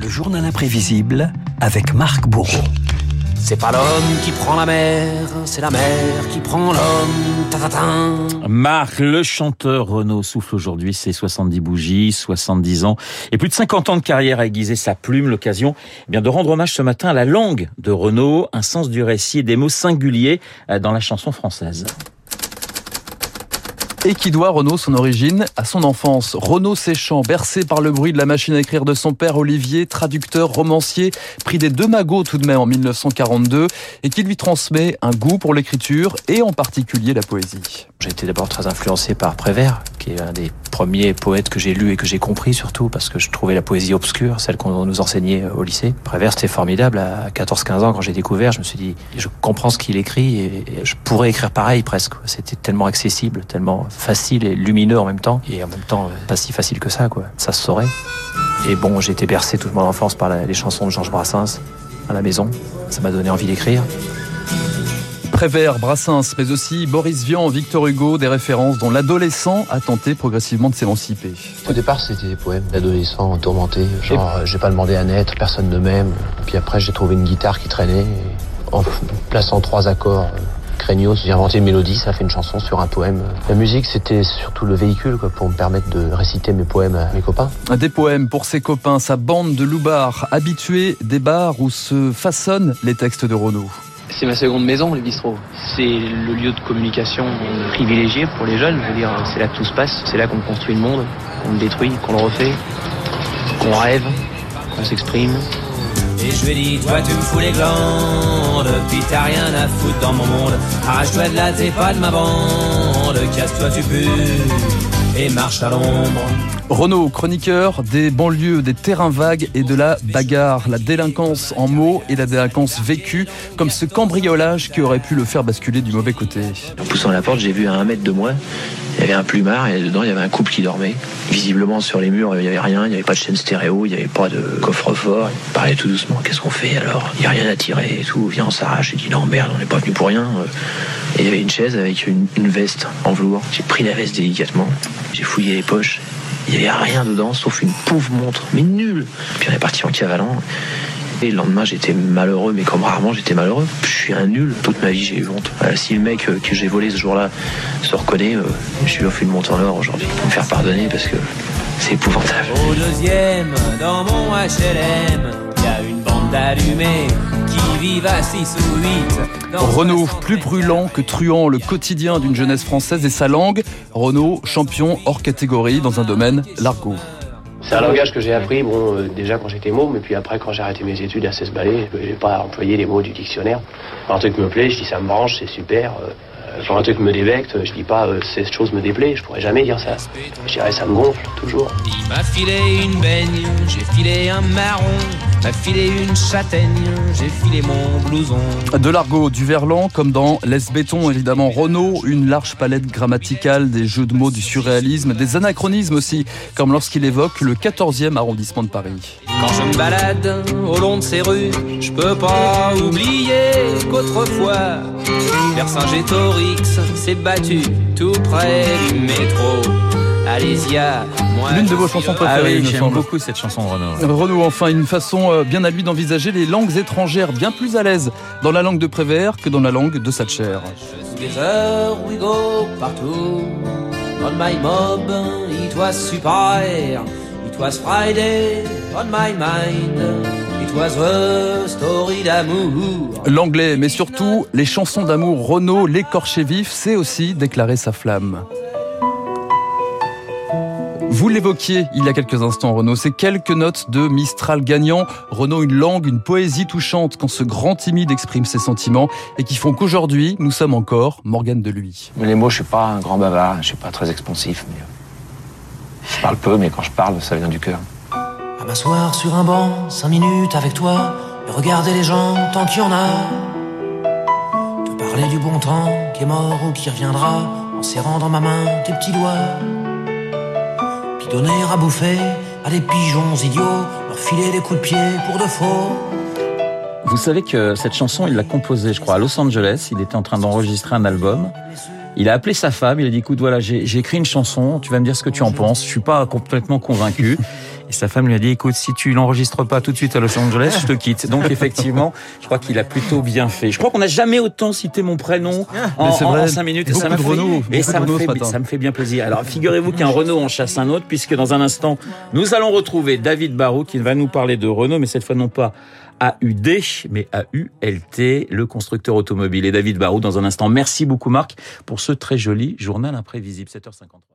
Le journal imprévisible avec Marc Bourreau. C'est pas l'homme qui prend la mer, c'est la mer qui prend l'homme. Marc, le chanteur Renaud souffle aujourd'hui ses 70 bougies, 70 ans et plus de 50 ans de carrière à aiguiser sa plume. L'occasion eh bien de rendre hommage ce matin à la langue de Renaud, un sens du récit et des mots singuliers euh, dans la chanson française et qui doit Renaud son origine à son enfance. Renaud Séchant, bercé par le bruit de la machine à écrire de son père Olivier, traducteur, romancier, pris des deux magots tout de même en 1942 et qui lui transmet un goût pour l'écriture et en particulier la poésie. J'ai été d'abord très influencé par Prévert, qui est un des premiers poètes que j'ai lu et que j'ai compris surtout parce que je trouvais la poésie obscure, celle qu'on nous enseignait au lycée. Prévert, c'était formidable. À 14-15 ans, quand j'ai découvert, je me suis dit, je comprends ce qu'il écrit et je pourrais écrire pareil presque. C'était tellement accessible, tellement facile et lumineux en même temps et en même temps pas si facile que ça, quoi. Ça se saurait. Et bon, j'ai été bercé toute mon enfance par les chansons de Georges Brassens à la maison. Ça m'a donné envie d'écrire. Prévert, Brassens, mais aussi Boris Vian, Victor Hugo, des références dont l'adolescent a tenté progressivement de s'émanciper. Au départ, c'était des poèmes d'adolescents tourmentés, genre j'ai pas demandé à naître, personne ne m'aime. Puis après, j'ai trouvé une guitare qui traînait, en plaçant trois accords craignos, j'ai inventé une mélodie, ça fait une chanson sur un poème. La musique, c'était surtout le véhicule quoi, pour me permettre de réciter mes poèmes à mes copains. Des poèmes pour ses copains, sa bande de loubards, habitués des bars où se façonnent les textes de Renaud. C'est ma seconde maison, le bistrot. C'est le lieu de communication privilégié pour les jeunes. Je veux dire, c'est là que tout se passe. C'est là qu'on construit le monde, qu'on le détruit, qu'on le refait, qu'on rêve, qu'on s'exprime. Et je lui ai dit, toi tu me fous les glandes, puis t'as rien à foutre dans mon monde. Arrache-toi de là, t'es pas de ma bande, casse-toi tu pues, et marche à l'ombre. Renaud, chroniqueur des banlieues, des terrains vagues et de la bagarre, la délinquance en mots et la délinquance vécue, comme ce cambriolage qui aurait pu le faire basculer du mauvais côté. En poussant la porte, j'ai vu à un mètre de moi, il y avait un plumard et dedans il y avait un couple qui dormait. Visiblement sur les murs, il n'y avait rien, il n'y avait pas de chaîne stéréo, il n'y avait pas de coffre-fort. Il parlait tout doucement, qu'est-ce qu'on fait alors? Il n'y a rien à tirer et tout, viens on s'arrache. J'ai dit non merde, on n'est pas venu pour rien. Et il y avait une chaise avec une, une veste en velours. J'ai pris la veste délicatement, j'ai fouillé les poches il n'y avait rien dedans sauf une pauvre montre, mais nulle. Puis on est parti en cavalant. Et le lendemain, j'étais malheureux, mais comme rarement, j'étais malheureux. Je suis un nul. Toute ma vie, j'ai eu honte. si le mec que j'ai volé ce jour-là se reconnaît, je lui offre une montre en or aujourd'hui pour me faire pardonner parce que c'est épouvantable. Au deuxième, dans mon HLM, il y a une bande d'allumés qui vivent à 6 ou 8. Renaud, plus brûlant que truand, le quotidien d'une jeunesse française et sa langue. Renaud, champion hors catégorie dans un domaine, l'argot. C'est un langage que j'ai appris, bon, euh, déjà quand j'étais môme, et puis après quand j'ai arrêté mes études à 16 balais, je n'ai pas employé les mots du dictionnaire. Quand un truc me plaît, je dis ça me branche, c'est super. Euh, quand un truc me débecte, je dis pas euh, cette chose me déplaît, je pourrais jamais dire ça. Je dirais ça me gonfle, toujours. Il m'a filé une baigne, j'ai filé un marron, m'a filé une châtaigne, j'ai filé mon blouson. De l'argot, du verlan, comme dans Laisse béton, évidemment. Renault, une large palette grammaticale, des jeux de mots, du surréalisme, des anachronismes aussi, comme lorsqu'il évoque le 14e arrondissement de Paris. Quand je me balade au long de ces rues, je peux pas oublier qu'autrefois, Vercingétorix s'est battu tout près du métro. Alésia. L'une de vos chansons préférées, Ah oui, j'aime semble. beaucoup cette chanson de Renaud. Renaud, enfin, une façon euh, bien à lui d'envisager les langues étrangères, bien plus à l'aise dans la langue de Prévert que dans la langue de Satcher. Together we go partout. On my mob, it was super. It was Friday on my mind. It was a story d'amour. L'anglais, mais surtout les chansons d'amour. Renaud, l'écorché vif, c'est aussi déclarer sa flamme. Vous l'évoquiez il y a quelques instants, Renaud, ces quelques notes de Mistral gagnant. Renaud, une langue, une poésie touchante quand ce grand timide exprime ses sentiments et qui font qu'aujourd'hui, nous sommes encore Morgane de lui. Mais les mots, je suis pas un grand bavard, je suis pas très expansif, mais je parle peu, mais quand je parle, ça vient du cœur. À m'asseoir sur un banc, cinq minutes avec toi, et regarder les gens tant qu'il y en a. Te parler du bon temps qui est mort ou qui reviendra, en serrant dans ma main tes petits doigts. Donner à bouffer à des pigeons idiots, leur filer des coups de pied pour de faux. Vous savez que cette chanson, il l'a composée, je crois, à Los Angeles. Il était en train d'enregistrer un album. Il a appelé sa femme, il a dit, écoute, voilà, j'ai j'ai écrit une chanson, tu vas me dire ce que tu en penses. Je suis pas complètement convaincu. Et sa femme lui a dit, écoute, si tu l'enregistres pas tout de suite à Los Angeles, je te quitte. Donc effectivement, je crois qu'il a plutôt bien fait. Je crois qu'on n'a jamais autant cité mon prénom en, c'est en- vrai. en cinq minutes. Et ça fait, Renault, et me, fait, ça me fait bien plaisir. Alors figurez-vous qu'un Renault en chasse un autre, puisque dans un instant, nous allons retrouver David Barrault qui va nous parler de Renault, mais cette fois non pas AUD, mais AULT, le constructeur automobile. Et David Barrault dans un instant. Merci beaucoup Marc pour ce très joli journal imprévisible. 7h53.